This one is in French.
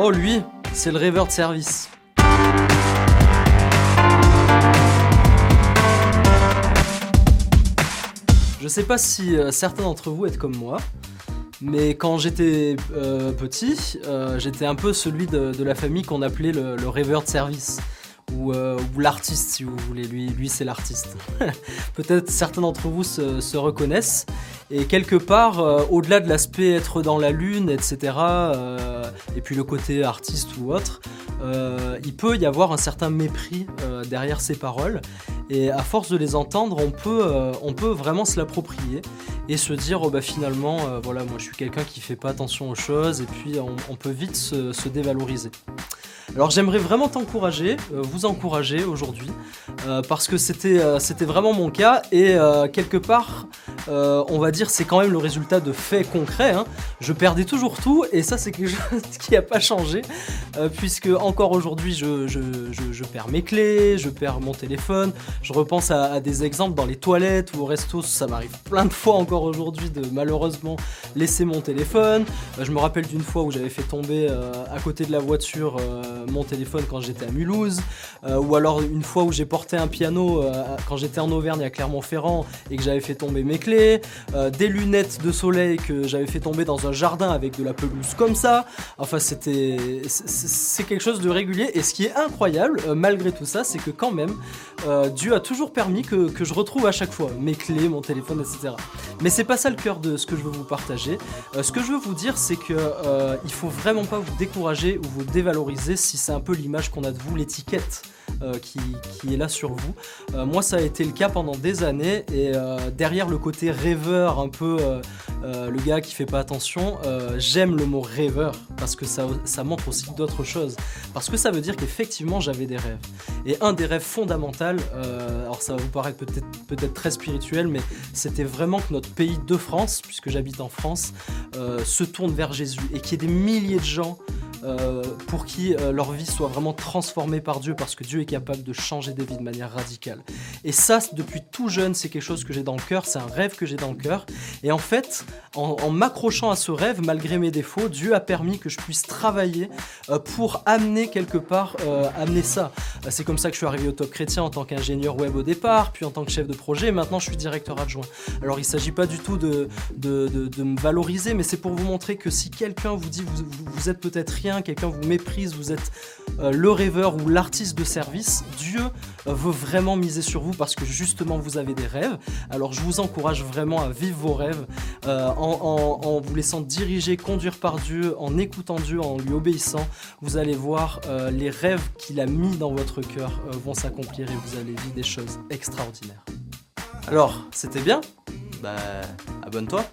Oh lui, c'est le rêveur de service. Je sais pas si euh, certains d'entre vous êtes comme moi, mais quand j'étais euh, petit, euh, j'étais un peu celui de, la famille qu'on appelait le, rêveur de service. Ou, l'artiste si vous voulez, lui, c'est l'artiste. Peut-être certains d'entre vous se reconnaissent. Et quelque part, euh, au-delà de l'aspect être dans la lune, etc., euh, et puis le côté artiste ou autre, euh, il peut y avoir un certain mépris derrière ces paroles. Et à force de les entendre, on peut, vraiment se l'approprier et se dire, oh bah finalement, voilà, moi je suis quelqu'un qui fait pas attention aux choses, et puis on, peut vite se, se dévaloriser. Alors j'aimerais vraiment t'encourager, vous encourager aujourd'hui, parce que c'était vraiment mon cas, et quelque part, euh, on va dire, c'est quand même le résultat de faits concrets. hein. Je perdais toujours tout, et ça c'est quelque chose qui n'a pas changé, euh, puisque encore aujourd'hui, je, perds mes clés, je perds mon téléphone, je repense à, des exemples dans les toilettes ou au resto, ça m'arrive plein de fois encore aujourd'hui de malheureusement laisser mon téléphone. Euh, je me rappelle d'une fois où j'avais fait tomber à côté de la voiture mon téléphone quand j'étais à Mulhouse, ou alors une fois où j'ai porté un piano quand j'étais en Auvergne à Clermont-Ferrand et que j'avais fait tomber mes clés, euh, des lunettes de soleil que j'avais fait tomber dans un jardin avec de la pelouse comme ça. Enfin, c'était c'est- quelque chose de régulier. Et ce qui est incroyable, euh, malgré tout ça, c'est que quand même, euh, Dieu a toujours permis que, que je retrouve à chaque fois mes clés, mon téléphone, etc. Mais c'est pas ça le cœur de ce que je veux vous partager. Ce que je veux vous dire, c'est que il faut vraiment pas vous décourager ou vous dévaloriser si c'est un peu l'image qu'on a de vous, l'étiquette qui, qui est là sur vous. Euh, moi, ça a été le cas pendant des années et euh, derrière le côté rêveur, un peu euh, euh, le gars qui fait pas attention, euh, j'aime le mot rêveur parce que ça, montre aussi d'autres choses. Parce que ça veut dire qu'effectivement, j'avais des rêves. Et un des rêves fondamentaux, euh, alors ça va vous paraître peut-être très spirituel, mais c'était vraiment que notre pays de France, puisque j'habite en France, euh, se tourne vers Jésus et qu'il y ait des milliers de gens euh, pour qui euh, leur vie soit vraiment transformée par Dieu, parce que Dieu est capable de changer des vies de manière radicale. Et ça, depuis tout jeune, c'est quelque chose que j'ai dans le cœur, c'est un rêve que j'ai dans le cœur. Et en fait, en, m'accrochant à ce rêve, malgré mes défauts, Dieu a permis que je puisse travailler euh, pour amener quelque part, amener ça. Euh, C'est comme ça que je suis arrivé au Top Chrétien en tant qu'ingénieur web au départ, puis en tant que chef de projet, et maintenant je suis directeur adjoint. Alors il ne s'agit pas du tout de, me valoriser, mais c'est pour vous montrer que si quelqu'un vous dit vous êtes peut-être rien, quelqu'un vous méprise, vous êtes euh, le rêveur ou l'artiste de service, Dieu veut vraiment miser sur vous parce que justement vous avez des rêves. Alors je vous encourage vraiment à vivre vos rêves euh, en, vous laissant diriger, conduire par Dieu, en écoutant Dieu, en lui obéissant. Vous allez voir euh, les rêves qu'il a mis dans votre cœur vont s'accomplir et vous allez vivre des choses extraordinaires. Alors, c'était bien? Bah, abonne-toi.